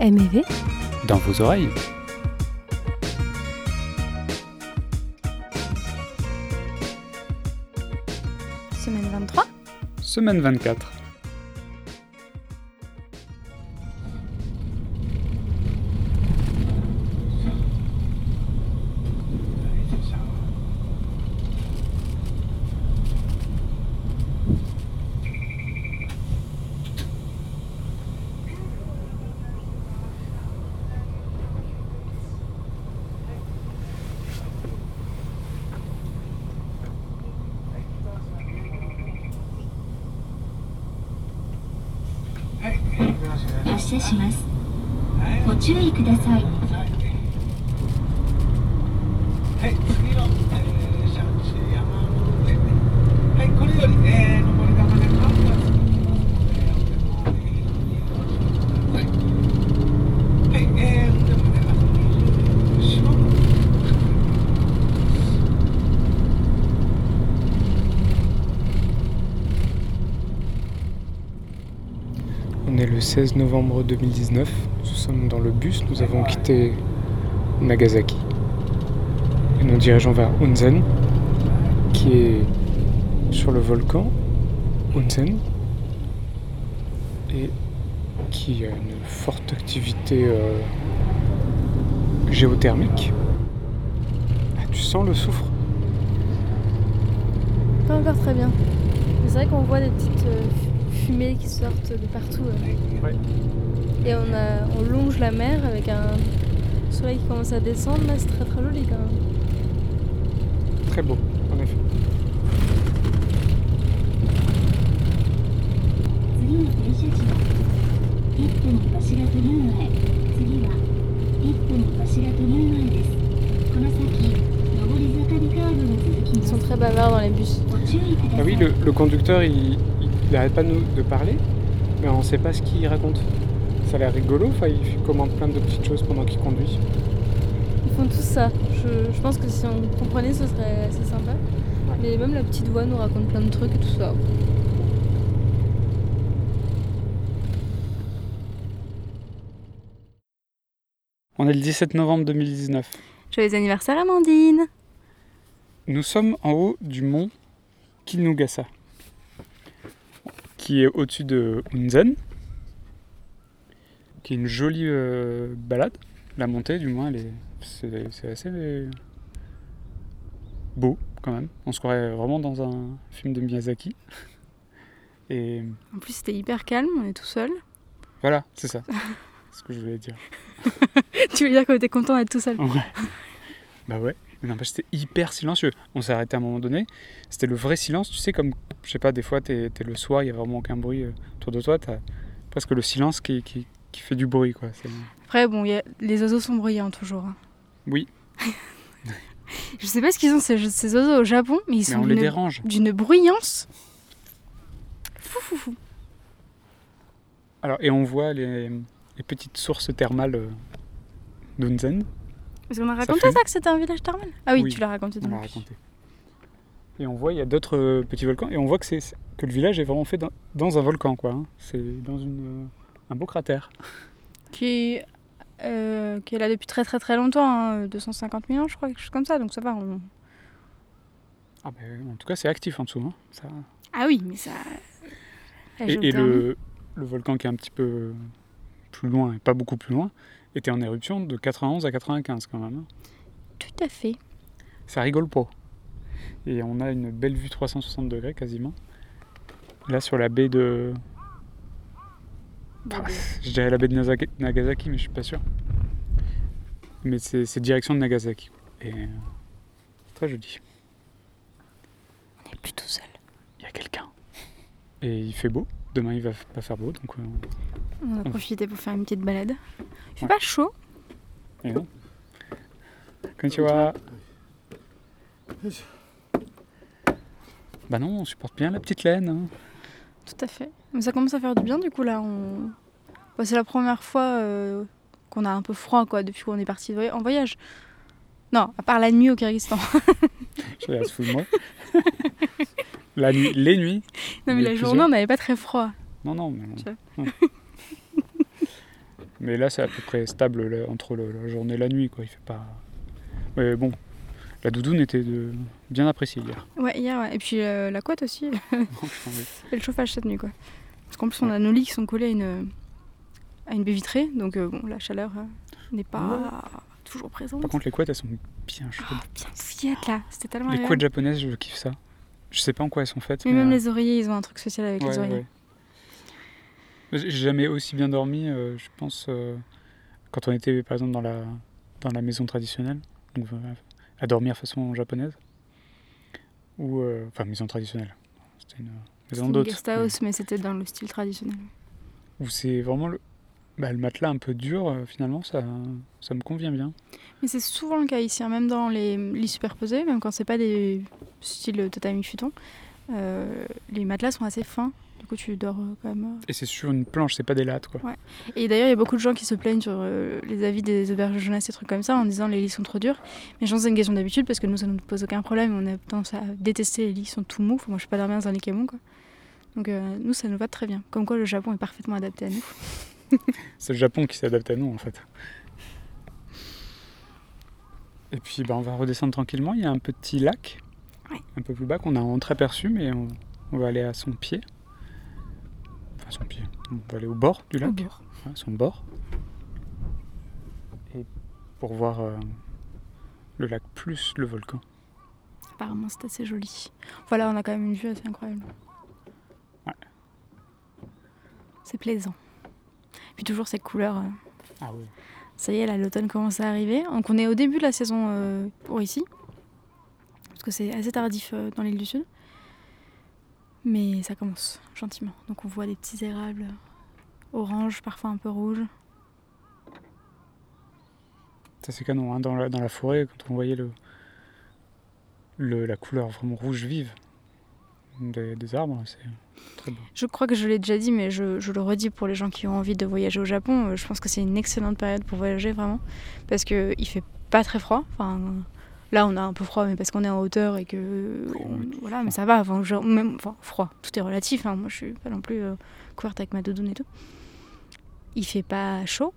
MEV dans vos oreilles. Semaine 23 Semaine 24. On est le 16 novembre 2019. Nous sommes dans le bus. Nous avons quitté Nagasaki. Et nous dirigeons vers Unzen, qui est sur le volcan Unzen et qui a une forte activité euh, géothermique. Ah, tu sens le soufre? Pas encore très bien. C'est vrai qu'on voit des petites euh, qui sortent de partout. Euh. Et on, a, on longe la mer avec un soleil qui commence à descendre, là c'est très très joli quand même. Très beau, en effet. Ils sont très bavards dans les bus. Ah oui, le, le conducteur, il, il arrête pas de, nous, de parler, mais on sait pas ce qu'il raconte. Ça a l'air rigolo, enfin, il commande plein de petites choses pendant qu'il conduit. Ils font tout ça. Je, je pense que si on comprenait, ce serait assez sympa. Mais même la petite voix nous raconte plein de trucs et tout ça. On est le 17 novembre 2019. Joyeux anniversaire, Amandine Nous sommes en haut du mont Kinugasa, qui est au-dessus de Unzen, qui est une jolie euh, balade. La montée, du moins, elle est, c'est, c'est assez beau quand même. On se croirait vraiment dans un film de Miyazaki. Et En plus, c'était hyper calme, on est tout seul. voilà, c'est ça. C'est ce que je voulais dire. tu veux dire que t'es content d'être tout seul Ouais. Bah ouais. Mais n'empêche, c'était hyper silencieux. On s'est arrêté à un moment donné. C'était le vrai silence. Tu sais, comme, je sais pas, des fois, t'es es le soir, il y a vraiment aucun bruit euh, autour de toi. T'as presque le silence qui, qui, qui fait du bruit, quoi. Après, bon, y a- les oiseaux sont bruyants toujours. hein. Oui, Je sais pas ce qu'ils ont ces, ces oiseaux au Japon, mais ils sont d'une- bruyance. Fou, fou, fou. Alors, et on voit les, les petites sources thermales euh, d'Unzen. Parce qu'on a raconté ça, que c'était un village thermal Ah oui, Oui, tu l'as raconté dans On le l'a bus. raconté. Et on voit, il y a d'autres euh, petits volcans. Et on voit que, c'est, que le village est vraiment fait dans, dans un volcan, quoi. hein. C'est dans une, euh, un beau cratère. Qui, euh, qui est là depuis très très très longtemps, hein, 250 000 ans, je crois, quelque chose comme ça, donc ça va. on- Ah, ben, en tout cas, c'est actif en dessous. hein. Ça, Ah oui, mais ça. Et, le, le volcan qui est un petit peu plus loin, et pas beaucoup plus loin, était en éruption de 91 à 95 quand même. hein. Tout à fait. Ça rigole pas. Et on a une belle vue 360 degrés quasiment. Là sur la baie de... Je dirais la baie de Nagasaki, mais je suis pas sûr. Mais c'est direction de Nagasaki. Et très joli. On est plus tout seul. Il y a quelqu'un. Et il fait beau. Demain il va pas faire beau, donc euh, On a profité pour faire une petite balade. Il fait Ouais. pas chaud. et non. Konnichiwa. Bah non, on supporte bien la petite laine. hein. Tout à fait. Mais ça commence à faire du bien du coup là. On... bah, c'est la première fois euh, qu'on a un peu froid quoi depuis qu'on est parti en voyage. Non, à part la nuit au Kyrgyzstan. Je la fous de moi. La nuit, les nuits. non mais la journée on n'avait pas très froid. Non, non, mais non. Mais là, c'est à peu près stable là, entre le- la journée et la nuit, quoi. Il fait pas. Mais bon, la doudoune était de... bien appréciée hier. Ouais, hier, ouais. Et puis euh, la couette aussi, et le chauffage cette nuit, quoi. Parce qu'en plus, on a nos lits qui sont collés à une, à une baie vitrée, donc euh, bon, la chaleur euh, n'est pas toujours présente. Par contre, les couettes, elles sont bien chaudes. Oh, bien fouillettes là, c'était tellement les agréable. couettes japonaises, je kiffe ça. Je sais pas en quoi elles sont faites. Mais même euh, les oreillers, ils ont un truc spécial avec ouais, les oreillers. ouais. J'ai jamais aussi bien dormi, euh, je pense, euh, quand on était par exemple dans la, dans la maison traditionnelle, donc euh, à dormir façon japonaise. Ou. enfin, maison traditionnelle. C'était une C'était maison une d'hôte. guest house, mais c'était dans le style traditionnel. Où c'est vraiment le, bah, le matelas un peu dur, finalement, ça, ça me convient bien. Mais c'est souvent le cas ici, hein, même dans les lits superposés, même quand c'est pas des styles tatami futon, les matelas sont assez fins. Du coup, tu dors euh, quand même. euh. Et c'est sur une planche, c'est pas des lattes, quoi. Et d'ailleurs, il y a beaucoup de gens qui se plaignent sur euh, les avis des auberges de jeunesse et trucs comme ça en disant les lits sont trop durs. Mais je pense que c'est une question d'habitude parce que nous, ça ne nous pose aucun problème. On a tendance à détester les lits qui sont tout mous. Enfin, moi, je suis pas dormir dans un lit qui est mou, quoi. Donc, euh, nous, ça nous va très bien. Comme quoi, le Japon est parfaitement adapté à nous. C'est le Japon qui s'adapte à nous, en fait. Et puis, bah, on va redescendre tranquillement. Il y a un petit lac, Ouais. un peu plus bas, qu'on a entreaperçu, mais on, on va aller à son pied. Son pied. On va aller au bord du lac, Au bord. son bord. Et pour voir euh, le lac plus le volcan. Apparemment, c'est assez joli. Voilà, on a quand même une vue assez incroyable. Ouais. C'est plaisant. Puis toujours ces couleurs. euh, Ah oui. Ça y est, là, l'automne commence à arriver. Donc on est au début de la saison euh, pour ici. Parce que c'est assez tardif dans l'île du Sud. Mais ça commence gentiment. Donc on voit des petits érables orange, parfois un peu rouges. Ça c'est canon, hein, dans, la, dans la forêt, quand on voyait le, le, la couleur vraiment rouge vive des, des arbres, c'est très beau. Je crois que je l'ai déjà dit, mais je, je le redis pour les gens qui ont envie de voyager au Japon. euh, Je pense que c'est une excellente période pour voyager vraiment. Parce qu'il fait pas très froid. Enfin, là, on a un peu froid, mais parce qu'on est en hauteur et que. On- voilà, mais ça va. Enfin, genre, même, enfin, froid, tout est relatif. hein. Moi, je suis pas non plus euh, couverte avec ma doudoune et tout. Il fait pas chaud,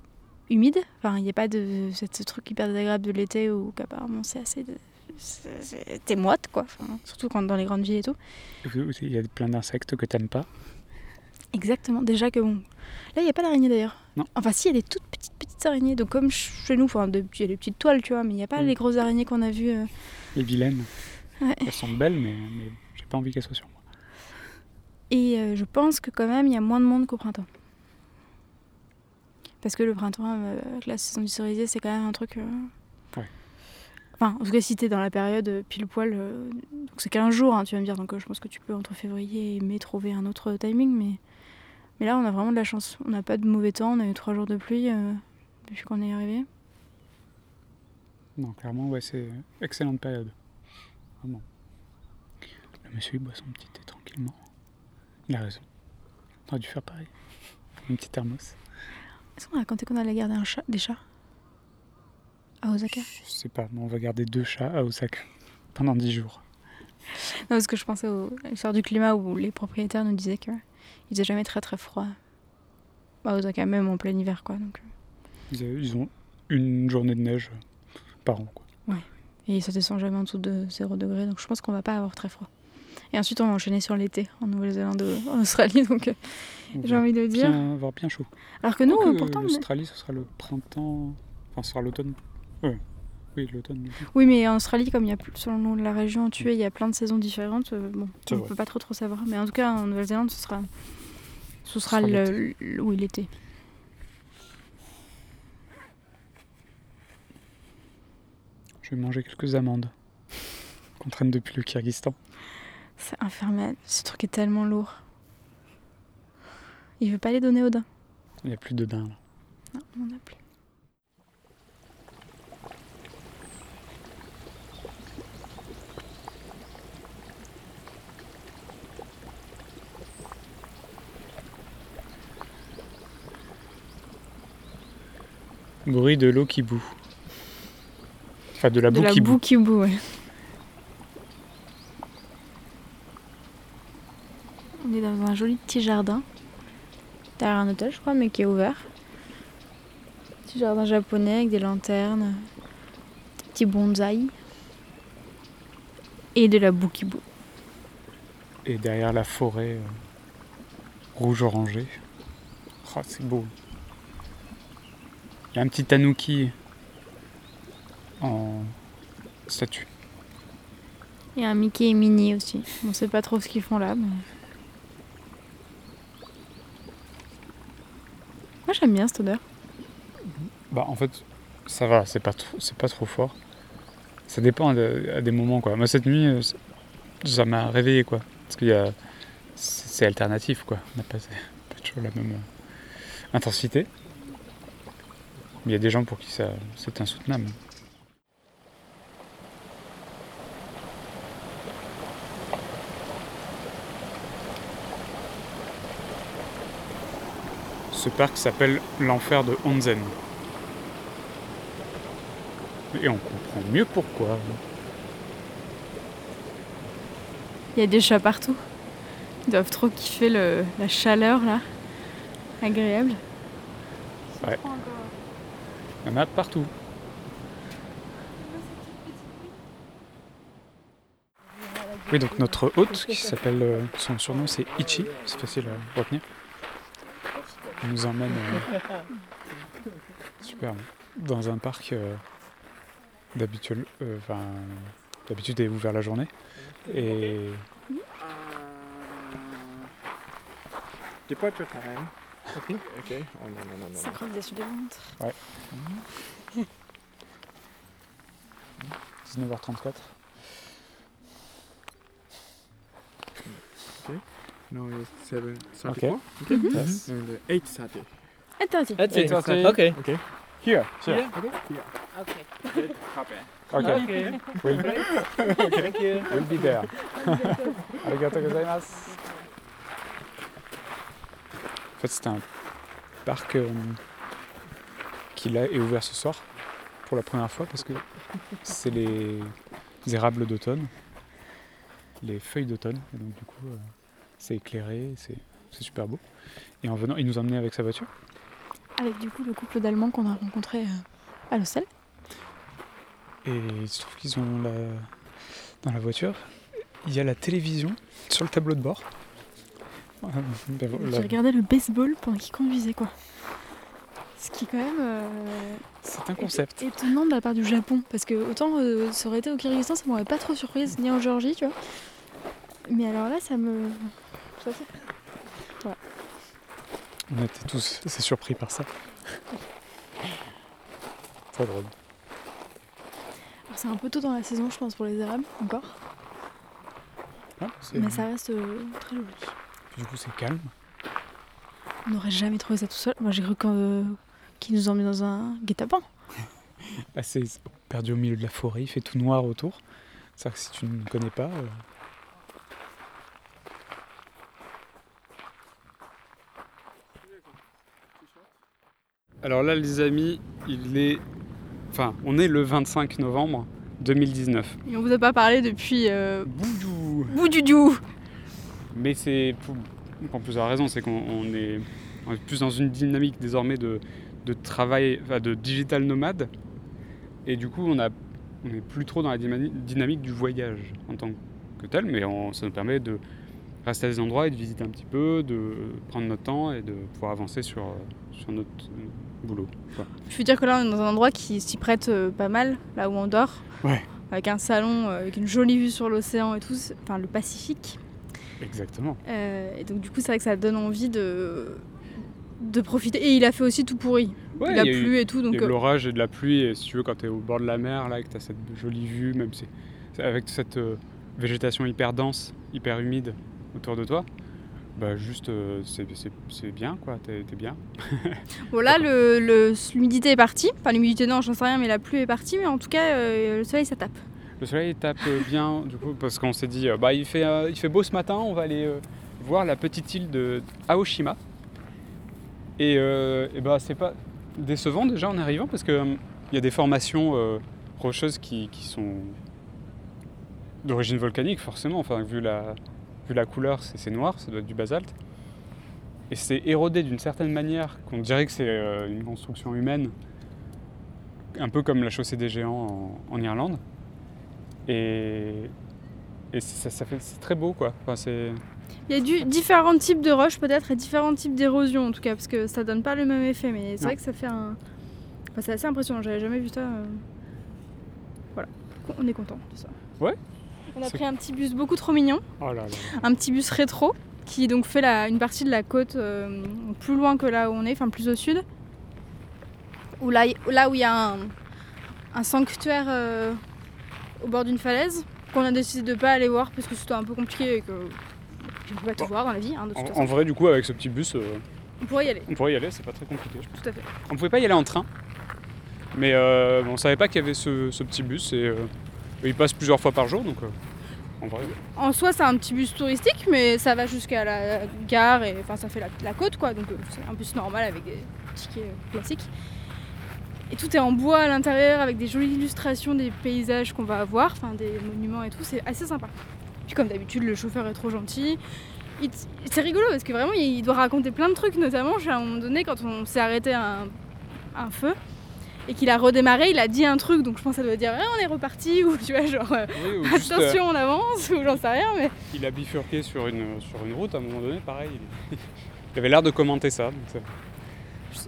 humide. Enfin, il n'y a pas de ce ce truc hyper désagréable de l'été où qu'apparemment c'est assez. de- T'es moite, quoi. Enfin, surtout quand dans les grandes villes et tout. Il y a plein d'insectes que t'aimes pas? Exactement, déjà que bon. Là, il n'y a pas d'araignées d'ailleurs. Non. Enfin, si, il y a des toutes petites, petites araignées. Donc, comme chez nous, enfin, il y a des petites toiles, tu vois, mais il n'y a pas Mm. les grosses araignées qu'on a vues. euh. Les vilaines, Ouais. elles sont belles, mais, mais j'ai pas envie qu'elles soient sur moi. Et euh, je pense que quand même, il y a moins de monde qu'au printemps. Parce que le printemps, euh, avec la saison du cerisier, c'est quand même un truc. euh, Ouais. Enfin, en tout cas, si t'es dans la période pile poil, donc c'est 15 jours, hein, tu vas me dire, donc je pense que tu peux entre février et mai trouver un autre timing, mais, mais là, on a vraiment de la chance. On n'a pas de mauvais temps, on a eu 3 jours de pluie euh, depuis qu'on est arrivé. Non, clairement, ouais, c'est excellente période. Vraiment. Le monsieur, il boit son petit thé tranquillement. Il a raison. On aurait dû faire pareil. Un petit thermos. Est-ce qu'on a raconté qu'on allait garder un chat, des chats à Osaka? Je sais pas, mais on va garder deux chats à Osaka pendant 10 jours. Non, parce que je pensais au- à l'histoire du climat où les propriétaires nous disaient qu'il faisait jamais très très froid. À Osaka, même en plein hiver, quoi. Donc, euh. Ils, ont une journée de neige par an. Quoi. Et ça descend jamais en dessous de 0 degré, donc je pense qu'on va pas avoir très froid. Et ensuite, on va enchaîner sur l'été en Nouvelle-Zélande, en Australie, donc euh, j'ai envie de dire. bien, avoir bien chaud. Alors que nous, euh, pourtant. l'Australie, ce sera le printemps. Enfin, ce sera l'automne. Ouais. Oui, l'automne. Oui, mais en Australie, comme il y a selon la région où tu es, il y a plein de saisons différentes. euh, bon, on vrai. peut pas trop trop savoir. Mais en tout cas, en Nouvelle-Zélande, ce sera, ce sera, sera le, le- oui, l'été. Je vais manger quelques amandes qu'on traîne depuis le Kyrgyzstan. C'est infernal. Ce truc est tellement lourd. Il veut pas les donner au dain. Il n'y a plus de daim là. Non, on en a plus. Bruit de l'eau qui boue. Enfin, de la de boue la qui boue. boue qui boue, ouais. On est dans un joli petit jardin. Derrière un hôtel, je crois, mais qui est ouvert. Petit jardin japonais avec des lanternes, des petits bonsaïs et de la boukibu. Et derrière la forêt euh, rouge-orangé. Oh, c'est beau. Il y a un petit tanuki en statue. Et un Mickey et Minnie aussi. On sait pas trop ce qu'ils font là, mais. Moi j'aime bien cette odeur. Bah en fait, ça va, c'est pas trop, c'est pas trop fort. Ça dépend à, à des moments quoi. Moi cette nuit, euh, ça- m'a réveillé quoi. Parce qu'il y a, c'est c'est alternatif quoi. On n'a pas, pas toujours la même euh, intensité. Il y a des gens pour qui ça, c'est insoutenable. Ce parc s'appelle l'enfer de Onzen. Et on comprend mieux pourquoi. Il y a des chats partout. Ils doivent trop kiffer le- la chaleur là. Agréable. Ouais. Il y en a partout. Oui, donc notre hôte, qui s'appelle, euh, son surnom c'est Ichi, c'est facile à retenir. Il nous emmène euh, super, dans un parc euh, d'habitude, euh, enfin, d'habitude est ouvert la journée. Et Okay. Okay. Oh no no no no. Synchronisation des montres. 19h34. No, it's seven Okay. thirty-four. Okay. Yes. And uh, eight thirty. Attends, That's it. it. Okay. Okay. Here, here? Okay. Okay. We'll, Thank you. we'll be there. Arigato gozaimasu. En fait, c'est un parc euh, qui là est ouvert ce soir pour la première fois parce que c'est les érables d'automne, les feuilles d'automne. Et donc du coup, euh, c'est éclairé, c'est c'est super beau. Et en venant, il nous a emmenés avec sa voiture. Avec du coup le couple d'Allemands qu'on a rencontré euh, à l'hostel. Et il se trouve qu'ils ont la... dans la voiture, il y a la télévision sur le tableau de bord. La- regardait le baseball pendant qu'il conduisait quoi. Ce qui est quand même euh, C'est un concept. étonnant de la part du Japon. Parce que autant euh, ça aurait été au Kyrgyzstan, ça m'aurait pas trop surprise, ni en Géorgie, tu vois. Mais alors là, ça me. ça fait- On était tous assez surpris par ça. Très drôle. Alors, C'est un peu tôt dans la saison, je pense, pour les érables, encore. C'est- Mais ça reste euh, très joli. Du coup, c'est calme. On n'aurait jamais trouvé ça tout seul. Moi, j'ai cru euh, qu'il nous emmène dans un guet-apens. Là, c'est perdu au milieu de la forêt, il fait tout noir autour. C'est-à-dire que si tu ne connais pas. euh, Alors là, les amis, il est. Enfin, on est le 25 novembre 2019. Et on vous a pas parlé depuis euh, Boudou Boudoudou. Mais c'est pour, pour plusieurs raisons. C'est qu'on on est, on est plus dans une dynamique désormais de, de travail, enfin de digital nomade. Et du coup, on a on n'est plus trop dans la dynami- dynamique du voyage en tant que tel, mais on- ça nous permet de rester à des endroits et de visiter un petit peu, de prendre notre temps et de pouvoir avancer sur, euh, sur notre euh, boulot. quoi. Je veux dire que là, on est dans un endroit qui s'y prête euh, pas mal, là où on dort? Ouais. Avec un salon, avec une jolie vue sur l'océan et tout, enfin le Pacifique. Exactement. Euh, et donc, du coup, c'est vrai que ça donne envie de, de profiter. Et il a fait aussi tout pourri. Ouais, il a il y a eu- plu et tout. Donc, y a eu de euh, l'orage et de la pluie, et si tu veux, quand tu es au bord de la mer, là, et que tu as cette jolie vue, même si, avec cette euh, végétation hyper dense, hyper humide autour de toi, bah juste, euh, c'est, bien, quoi, t'es, t'es bien. Voilà, le, le- l'humidité est partie. Enfin, l'humidité, non, j'en sais rien, mais la pluie est partie. Mais en tout cas, euh, le soleil, ça tape. Le soleil tape euh, bien, du coup, parce qu'on s'est dit, euh, bah il fait, euh, il fait beau ce matin, on va aller voir la petite île de Aoshima. Et, bah c'est pas décevant déjà en arrivant, parce qu'il y a des formations rocheuses qui, qui sont d'origine volcanique, forcément, enfin, vu la, vu la couleur, c'est, noir, ça doit être du basalte. Et c'est érodé d'une certaine manière qu'on dirait que c'est une construction humaine, un peu comme la chaussée des géants en, en Irlande. Et, et ça, ça fait, c'est très beau quoi. Enfin, c'est, Il y a du, différents types de roches peut-être et différents types d'érosion en tout cas parce que ça donne pas le même effet mais c'est Non. vrai que ça fait un... Enfin, c'est assez impressionnant, j'avais jamais vu ça. euh. Voilà, on est content de ça. Ouais. On a C'est- pris un petit bus beaucoup trop mignon, oh là là. un petit bus rétro qui donc fait la, une partie de la côte euh, plus loin que là où on est, enfin plus au sud. Où là, où il y a un, un sanctuaire euh, au bord d'une falaise qu'on a décidé de pas aller voir parce que c'était un peu compliqué et que je ne peux pas tout voir dans la vie hein, de toute En, façon. en vrai, du coup, avec ce petit bus, euh, On pourrait y aller, on pourrait y aller, c'est pas très compliqué. je pense. tout à fait. On pouvait pas y aller en train, mais euh, on savait pas qu'il y avait ce, ce petit bus et euh, il passe plusieurs fois par jour, donc euh, en vrai. En soi, c'est un petit bus touristique, mais ça va jusqu'à la gare et enfin ça fait la, la côte quoi, donc c'est un bus normal avec des tickets classiques. Et tout est en bois à l'intérieur avec des jolies illustrations des paysages qu'on va avoir, enfin des monuments et tout, c'est assez sympa. Puis comme d'habitude, le chauffeur est trop gentil. C'est rigolo parce que vraiment il doit raconter plein de trucs, notamment à un moment donné quand on s'est arrêté à un, à un feu et qu'il a redémarré, il a dit un truc, donc je pense que ça doit dire Ah, on est reparti ou tu vois genre euh, Oui, ou juste, euh, attention on avance ou j'en sais rien mais il a bifurqué sur une, sur une route à un moment donné, pareil. Il, il avait l'air de commenter ça.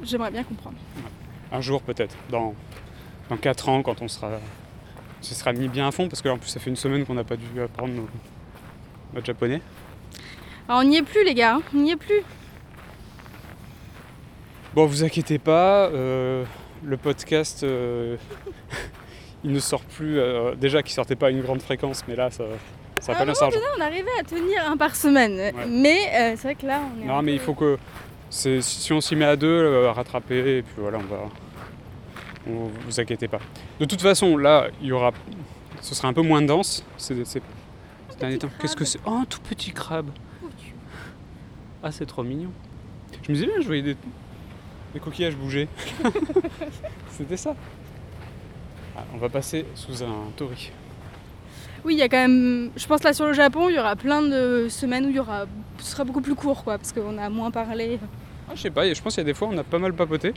j'aimerais bien comprendre. Un jour peut-être, dans, dans 4 ans, quand on sera, se sera mis bien à fond, parce que en plus ça fait une semaine qu'on n'a pas dû apprendre nos- notre japonais. Alors on n'y est plus les gars, hein, on n'y est plus. Bon, vous inquiétez pas, euh, le podcast, euh, il ne sort plus. euh, déjà qu'il sortait pas à une grande fréquence, mais là, ça, ça va pas moment bien On arrivait à tenir un par semaine, mais c'est vrai que là on est. Non, mais peu- il faut que. Si on s'y met à deux, rattraper, et puis voilà, on va. On- vous inquiétez pas. De toute façon, là, il y aura. Ce sera un peu moins dense. C'est. c'est-. Qu'est-ce que c'est? Oh, un tout petit crabe Ah, c'est trop mignon. Je me disais bien, je voyais des, des coquillages bouger. C'était ça. Ah, on va passer sous un tori. Oui, il y a quand même. Je pense là sur le Japon, il y aura plein de semaines où il y aura. Ce sera beaucoup plus court quoi, parce qu'on a moins parlé. Ah, je sais pas, je pense qu'il y a des fois on a pas mal papoté.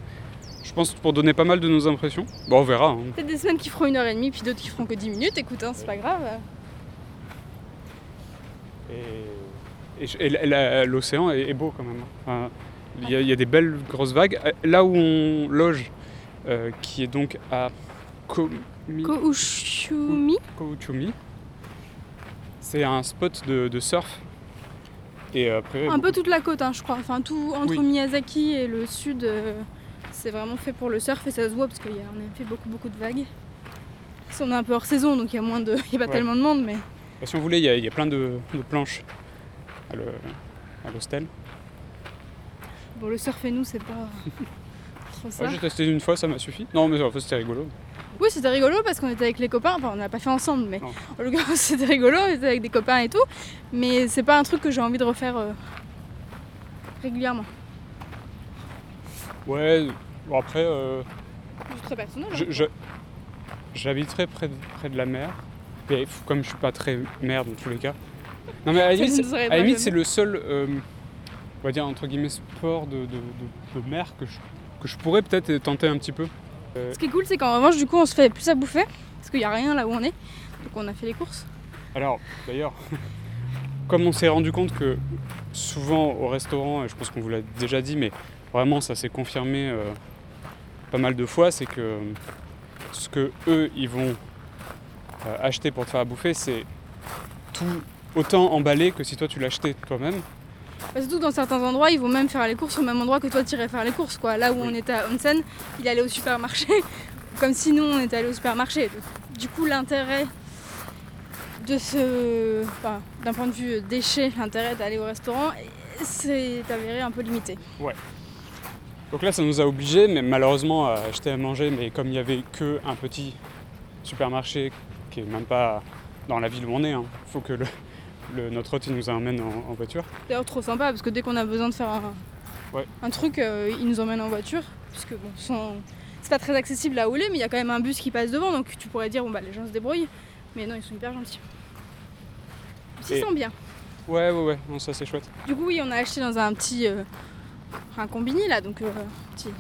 Je pense pour donner pas mal de nos impressions. Bon, on verra. hein. Peut-être des semaines qui feront une heure et demie, puis d'autres qui feront que 10 minutes. Écoute, hein, c'est pas grave. Et, l'océan est, est beau quand même. Enfin, il, y a, il y a des belles grosses vagues. Euh, Là où on loge, euh, qui est donc à. Kouchumi, c'est un spot de, de surf. Et après, Un peu toute la côte, hein, je crois. Enfin, tout entre Oui. Miyazaki et le sud, euh, c'est vraiment fait pour le surf et ça se voit parce y a effet beaucoup, beaucoup de vagues. Si on est un peu hors saison, donc il y a moins de, il y a pas Ouais. tellement de monde, mais bah, si on voulait, il y a, il y a plein de, de planches à l'hostel. bon, le surf et nous, c'est pas trop ça. Ouais, J'ai testé une fois, ça m'a suffi. Non, mais en fait, c'était rigolo. Oui, c'était rigolo parce qu'on était avec les copains. Enfin, on n'a pas fait ensemble, mais Non. en l'occurrence, c'était rigolo. On était avec des copains et tout. Mais c'est pas un truc que j'ai envie de refaire euh, régulièrement. Ouais, bon, après, euh, Juste très personnel. hein. je- j'habiterai près de, près de la mer. Et comme je suis pas très mer dans tous les cas. Non, mais à la limite, limite, c'est le seul, euh, on va dire, entre guillemets, sport de, de- de- de mer que je, que je pourrais peut-être tenter un petit peu. Euh, Ce qui est cool, c'est qu'en revanche, du coup, on se fait plus à bouffer. Parce qu'il n'y a rien là où on est. Donc on a fait les courses. Alors, d'ailleurs, comme on s'est rendu compte que souvent au restaurant, et je pense qu'on vous l'a déjà dit, mais vraiment ça s'est confirmé euh, pas mal de fois, c'est que ce que eux ils vont euh, acheter pour te faire à bouffer, c'est tout autant emballé que si toi tu l'achetais toi-même. Bah, surtout que dans certains endroits, ils vont même faire les courses au même endroit que toi, tu irais faire les courses. Quoi. Là où Oui. on était à Onsen, il allait au supermarché. Comme si nous, on était allés au supermarché. Du coup, l'intérêt de ce. Enfin, d'un point de vue déchet, l'intérêt d'aller au restaurant, c'est avéré un peu limité. Donc là ça nous a obligés, mais malheureusement à acheter à manger, mais comme il n'y avait que un petit supermarché qui est même pas dans la ville où on est, il faut que le, le- notre hôte il nous emmène en- en voiture. D'ailleurs, trop sympa parce que dès qu'on a besoin de faire un, Ouais. un truc, euh, ils nous emmènent en voiture. Puisque bon, sans- c'est pas très accessible là où il est, mais il y a quand même un bus qui passe devant. Donc tu pourrais dire, bon bah les gens se débrouillent. Mais non, ils sont hyper gentils. Ils s'y Et- sentent bien. Ouais, ouais, ouais, non, ça c'est chouette. Du coup, oui, on a acheté dans un petit. euh, un combini là, donc euh, petit.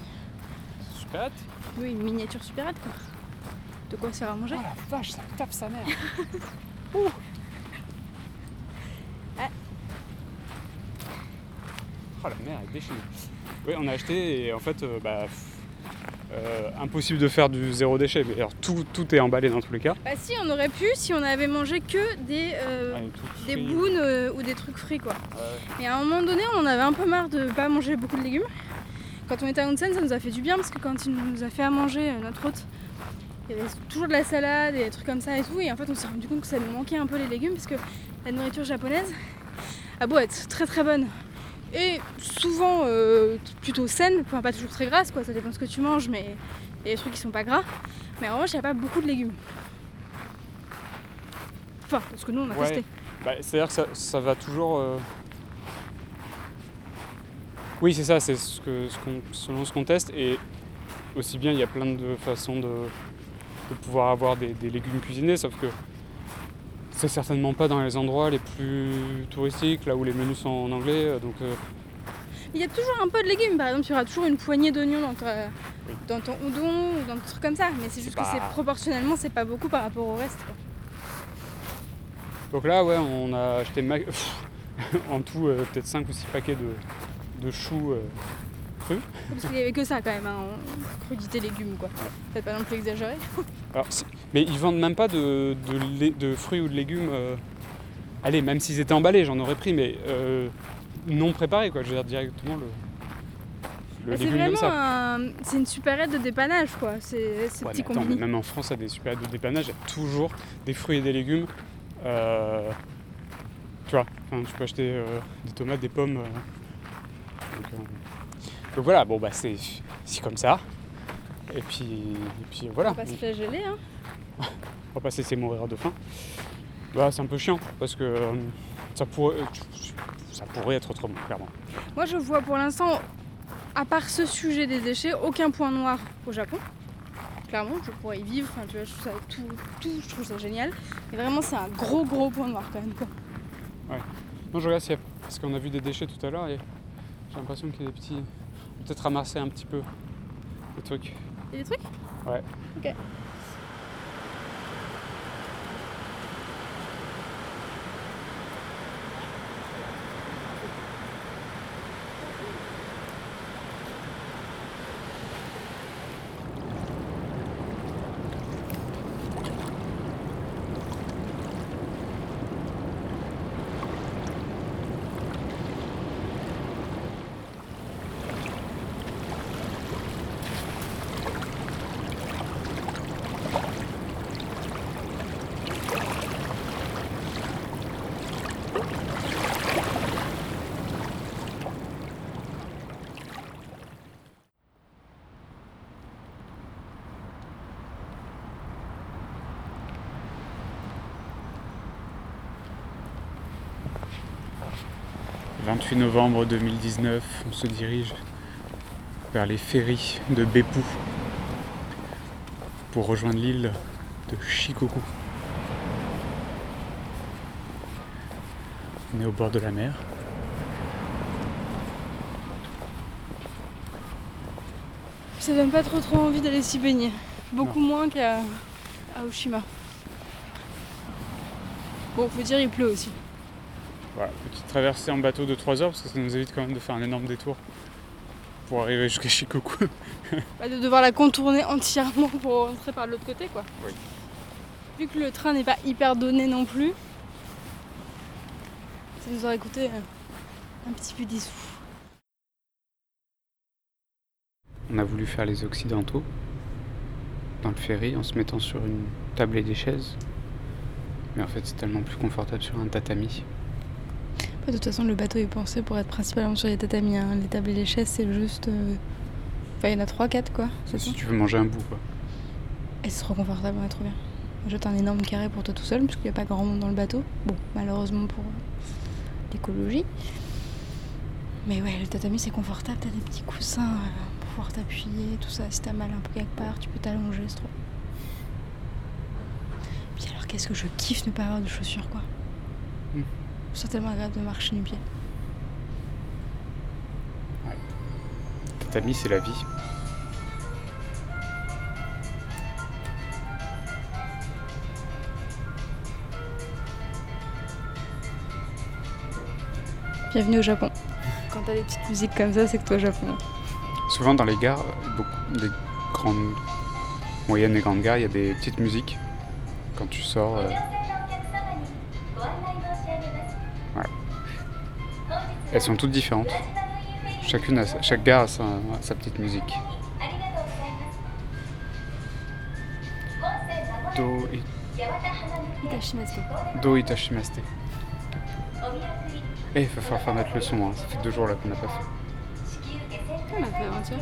Oui, une miniature supérette quoi. De quoi faire à manger Oh la vache, ça tape sa mère. Oh la mer est déchaînée. Oui, on a acheté et en fait, euh, bah, euh, impossible de faire du zéro déchet. Mais alors tout, tout est emballé dans tous les cas. Bah si, on aurait pu si on avait mangé que des, euh, des bounes euh, ou des trucs frits quoi. Ouais. Et à un moment donné, on en avait un peu marre de pas manger beaucoup de légumes. Quand on était à Onsen, ça nous a fait du bien parce que quand il nous a fait à manger, euh, notre hôte, il y avait toujours de la salade et des trucs comme ça et tout. Et en fait, on s'est rendu compte que ça nous manquait un peu les légumes parce que la nourriture japonaise a beau être très très bonne et souvent euh, plutôt saine, enfin pas toujours très grasse quoi, ça dépend de ce que tu manges, mais il y a des trucs qui sont pas gras. Mais en revanche, il n'y a pas beaucoup de légumes. Enfin, parce que nous on a Ouais. testé. Bah, C'est-à-dire que ça, ça va toujours. euh, Oui, c'est ça, c'est ce que, ce qu'on- selon ce qu'on teste. Et aussi bien, il y a plein de façons de, de pouvoir avoir des, des légumes cuisinés, sauf que c'est certainement pas dans les endroits les plus touristiques, là où les menus sont en anglais. euh, Donc, euh, Il y a toujours un peu de légumes, par exemple, il y aura toujours une poignée d'oignons dans, ta- Oui. dans ton udon ou dans des trucs comme ça, mais c'est juste que c'est proportionnellement, c'est pas beaucoup par rapport au reste. quoi. donc là, ouais, on a acheté ma- en tout euh, peut-être 5 ou 6 paquets de, de choux. euh, Parce qu'il y avait que ça quand même, hein, en crudité légumes quoi. Peut-être pas non plus exagéré. Alors, mais ils vendent même pas de, de, fruits ou de légumes. euh, Allez, même s'ils étaient emballés, j'en aurais pris, mais euh, non préparés, quoi. Je veux dire directement le, le Bah, c'est vraiment un... c'est une supérette de dépannage quoi, c'est ces Ouais, petits mais attends, mais combini. même en France, à des super de dépannage, il y a toujours des fruits et des légumes. euh, tu vois, enfin, tu peux acheter des tomates, des pommes. donc, donc voilà, bon bah c'est comme ça. Et puis, et puis voilà. Faut pas se flageller hein. on va pas se laisser mourir de faim. Bah, c'est un peu chiant parce que euh, ça, pourrait, ça pourrait être autrement, clairement. Moi je vois pour l'instant, à part ce sujet des déchets, aucun point noir au Japon. Clairement, je pourrais y vivre, enfin, tu vois, je trouve ça tout, tout, je trouve ça génial. Et vraiment c'est un gros gros point noir quand même quoi. Non, je regarde s'il y a- parce qu'on a vu des déchets tout à l'heure et j'ai l'impression qu'il y a des petits. Peut-être ramasser un petit peu des trucs. Il y a des trucs? Ouais. Ok. « 28 novembre 2019, on se dirige vers les ferries de Beppu pour rejoindre l'île de Shikoku. On est au bord de la mer. Ça donne pas trop trop envie d'aller s'y baigner. Beaucoup moins qu'à à Oshima. Bon, faut dire il pleut aussi. Voilà, petite traversée en bateau de 3 heures parce que ça nous évite quand même de faire un énorme détour pour arriver jusqu'à Shikoku. Bah, de devoir la contourner entièrement pour rentrer par l'autre côté quoi. Oui. Vu que le train n'est pas hyper donné non plus, ça nous aurait coûté euh, un petit peu des sous. On a voulu faire les occidentaux dans le ferry en se mettant sur une table et des chaises. Mais en fait, c'est tellement plus confortable sur un tatami. De toute façon, le bateau est pensé pour être principalement sur les tatamis. hein. Les tables et les chaises, c'est juste. euh, Enfin, il y en a 3-4 quoi. Si tu veux manger un bout, quoi. Et c'est trop confortable, ouais, trop bien. Jette un énorme carré pour toi tout seul, parce qu'il n'y a pas grand monde dans le bateau. Bon, malheureusement pour euh, l'écologie. Mais ouais, le tatami c'est confortable, t'as des petits coussins euh, pour pouvoir t'appuyer, tout ça. Si t'as mal un peu quelque part, tu peux t'allonger, c'est trop. Puis alors, qu'est-ce que je kiffe ne pas avoir de chaussures, quoi c'est tellement agréable de marcher du pied. Ouais. Tatami, c'est la vie. Bienvenue au Japon. Quand t'as des petites musiques comme ça, c'est que toi Japon. Souvent dans les gares, des grandes, moyennes et grandes gares, il y a des petites musiques quand tu sors. Euh, elles sont toutes différentes. Chacune a chaque gare a sa, a sa petite musique. Do, i- do itashimashite. Eh, il va falloir faire notre leçon, hein. ça fait deux jours là qu'on n'a pas fait. On a fait avant-hier.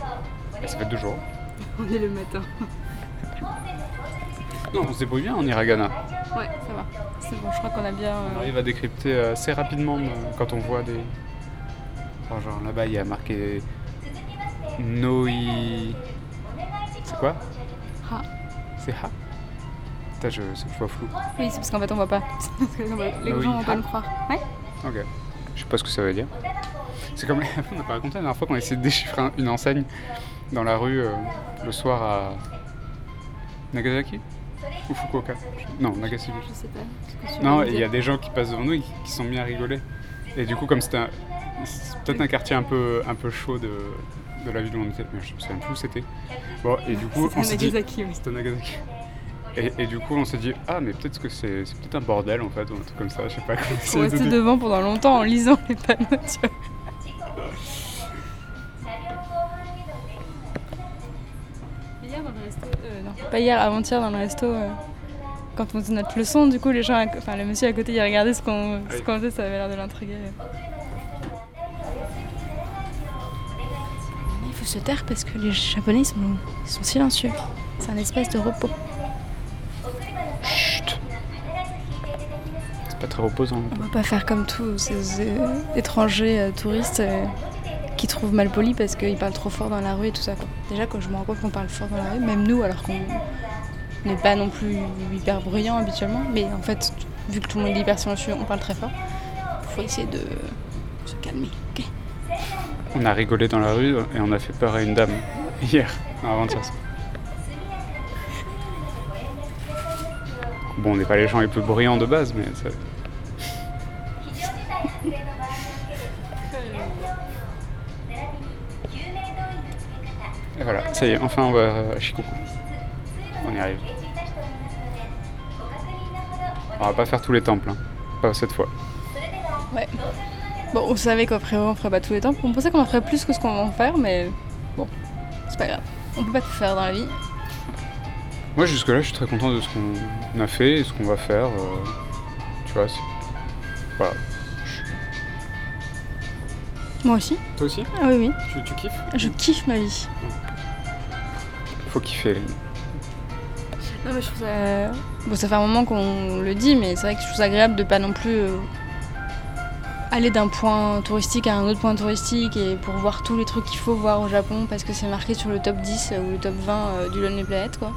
Eh, ça fait deux jours. On est le matin. Non, on se débrouille bien en hiragana. Ouais, ça va. C'est bon, je crois qu'on a bien. On euh, arrive à décrypter euh, assez rapidement euh, quand on voit des. Genre là-bas, il y a marqué Noi. C'est quoi Ha. C'est Ha Putain, je, je vois flou. Oui, c'est parce qu'en fait, on voit pas. Que les gens vont pas le croire. Ouais. Ok. Je sais pas ce que ça veut dire. C'est comme. on n'a pas raconté la dernière fois qu'on a essayé de déchiffrer un- une enseigne dans la rue euh, le soir à. Nagasaki Ou Fukuoka? Non, Nagasaki. Je sais pas. ce que tu Non, il y a dire. des gens qui passent devant nous et qui qui sont mis à rigoler. Et du coup, comme c'était un- c'est peut-être un quartier un peu, un peu chaud de, de la ville où on était, mais je me souviens plus où c'était. Bon, et du coup, C'était on s'est dit. C'était Nagasaki. Et, et du coup, on s'est dit, ah, mais peut-être que c'est c'est peut-être un bordel en fait, ou un truc comme ça, je sais pas comment Faut rester c'est. devant pendant longtemps en lisant les panneaux, tu vois. Hier dans le resto, euh, non, pas hier, avant-hier dans le resto, euh, quand on faisait notre leçon, du coup, les gens, enfin le monsieur à côté, il regardait ce qu'on ce Oui. qu'on faisait, ça avait l'air de l'intriguer. Se taire parce que les Japonais sont, ils sont silencieux. C'est un espace de repos. Chut C'est pas très reposant. On va pas faire comme tous ces euh, étrangers euh, touristes euh, qui trouvent mal poli parce qu'ils parlent trop fort dans la rue et tout ça. Déjà, quand je me rends compte qu'on parle fort dans la rue, même nous, alors qu'on n'est pas non plus hyper bruyant habituellement, mais en fait, vu que tout le monde est hyper silencieux, on parle très fort. Faut essayer de se calmer. ok On a rigolé dans la rue et on a fait peur à une dame hier, avant-hier. Bon, on n'est pas les gens les plus bruyants de base, mais ça... Et voilà, ça y est, enfin on va à Shikoku. On y arrive. On va pas faire tous les temples, hein. pas cette fois. Ouais. Bon, on savait qu'après on ferait pas tous les temps. On pensait qu'on en ferait plus que ce qu'on va en faire, mais bon, c'est pas grave. On peut pas tout faire dans la vie. Moi jusque-là, je suis très content de ce qu'on a fait et ce qu'on va faire. euh, tu vois, c'est- voilà. Moi aussi. Toi aussi? Ah oui, oui. tu, tu kiffes? Je kiffe ma vie. Faut kiffer. Non mais je trouve ça... Bon ça fait un moment qu'on le dit mais c'est vrai que je trouve ça agréable de pas non plus euh, aller d'un point touristique à un autre point touristique et pour voir tous les trucs qu'il faut voir au Japon parce que c'est marqué sur le top 10 ou le top 20 euh, du Lonely Planet quoi.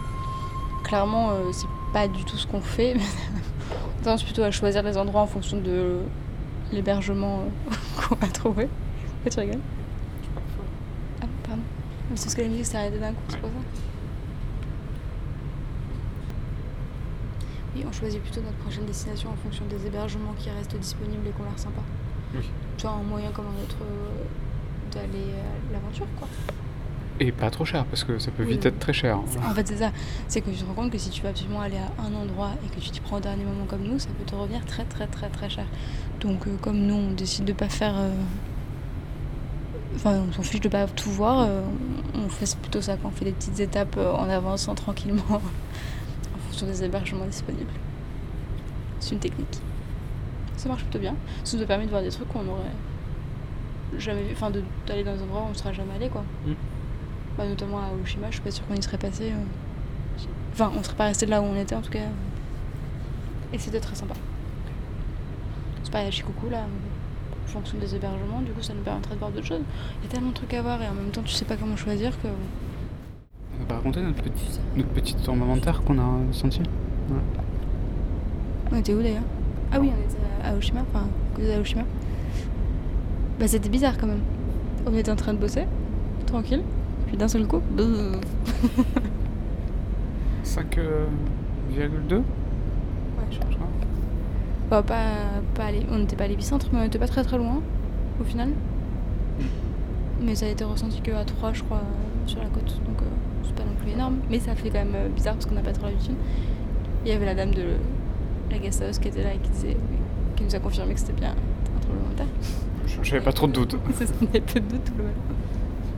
Clairement euh, c'est pas du tout ce qu'on fait. On tendance plutôt à choisir les endroits en fonction de l'hébergement euh, qu'on va trouver. Tu rigoles? Ah pardon. Mais C'est parce que la musique s'est arrêtée d'un coup, c'est pour ça. Oui, on choisit plutôt notre prochaine destination en fonction des hébergements qui restent disponibles et qu'on l'air sympa. Oui. Tu vois, un moyen comme un autre euh, d'aller à l'aventure, quoi. Et pas trop cher parce que ça peut Oui, vite être très cher. hein. En fait, c'est ça. C'est que tu te rends compte que si tu veux absolument aller à un endroit et que tu t'y prends au dernier moment comme nous, ça peut te revenir très, très, très, très cher. Donc, euh, comme nous, on décide de pas faire. euh, Enfin, on s'en fiche de pas tout voir. euh, on fait plutôt ça quand on fait des petites étapes en avançant tranquillement en fonction des hébergements disponibles. C'est une technique. Ça marche plutôt bien. Ça nous a permis de voir des trucs qu'on aurait jamais vu. Enfin, d'aller dans des endroits où on serait jamais allé, quoi. Mm. Bah, notamment à Oshima, je suis pas sûre qu'on y serait passé. euh. Enfin, on serait pas resté là où on était en tout cas. Et c'était très sympa. C'est pas à Shikoku là, en fonction des hébergements, du coup ça nous permettrait de voir d'autres choses. Il y a tellement de trucs à voir et en même temps tu sais pas comment choisir que. On n'a pas raconté notre petit, notre petit tour qu'on a senti? On était où d'ailleurs? Ah oui, on était à Oshima, enfin, à côté d'Aoshima. Bah c'était bizarre quand même. On était en train de bosser, tranquille, puis d'un seul coup, beuh. 5,2 Ouais, je crois. Bah, pas, pas aller- on n'était pas à l'épicentre, mais on n'était pas très très loin. au final. Mais ça a été ressenti que à 3, je crois, euh, sur la côte. Donc euh, c'est pas non plus énorme. Mais ça fait quand même euh, bizarre parce qu'on n'a pas trop l'habitude. Il y avait la dame de la guest house qui était là et qui, disait, qui nous a confirmé que c'était bien un tremblement de terre. J'avais pas trop de doutes. Avait peu de doute tout le long.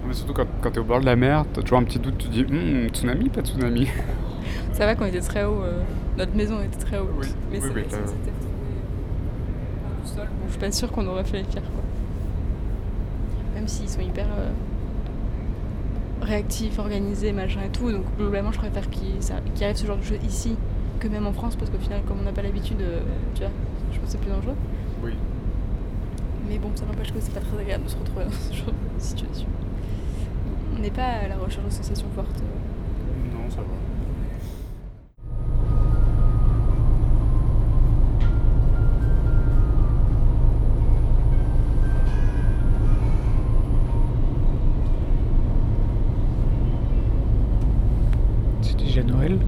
Mais surtout quand, quand t'es au bord de la mer, t'as toujours un petit doute, tu te dis Hum, tsunami, pas tsunami. Ça va qu'on était très haut, euh, notre maison était très haute. Oui, mais oui, oui, retrouvé au sol. Bon, je suis pas sûre qu'on aurait fait les fiers quoi. Même s'ils sont hyper euh, réactifs, organisés, machin et tout. Donc globalement, je préfère qu'il ça- qu'il arrive ce genre de choses ici que même en France parce qu'au final, comme on n'a pas l'habitude, euh, tu vois, je pense que c'est plus dangereux. Oui. Mais bon, ça n'empêche que c'est pas très agréable de se retrouver dans ce genre de situation. On n'est pas à la recherche de sensations fortes. Non, ça va. C'est déjà Noël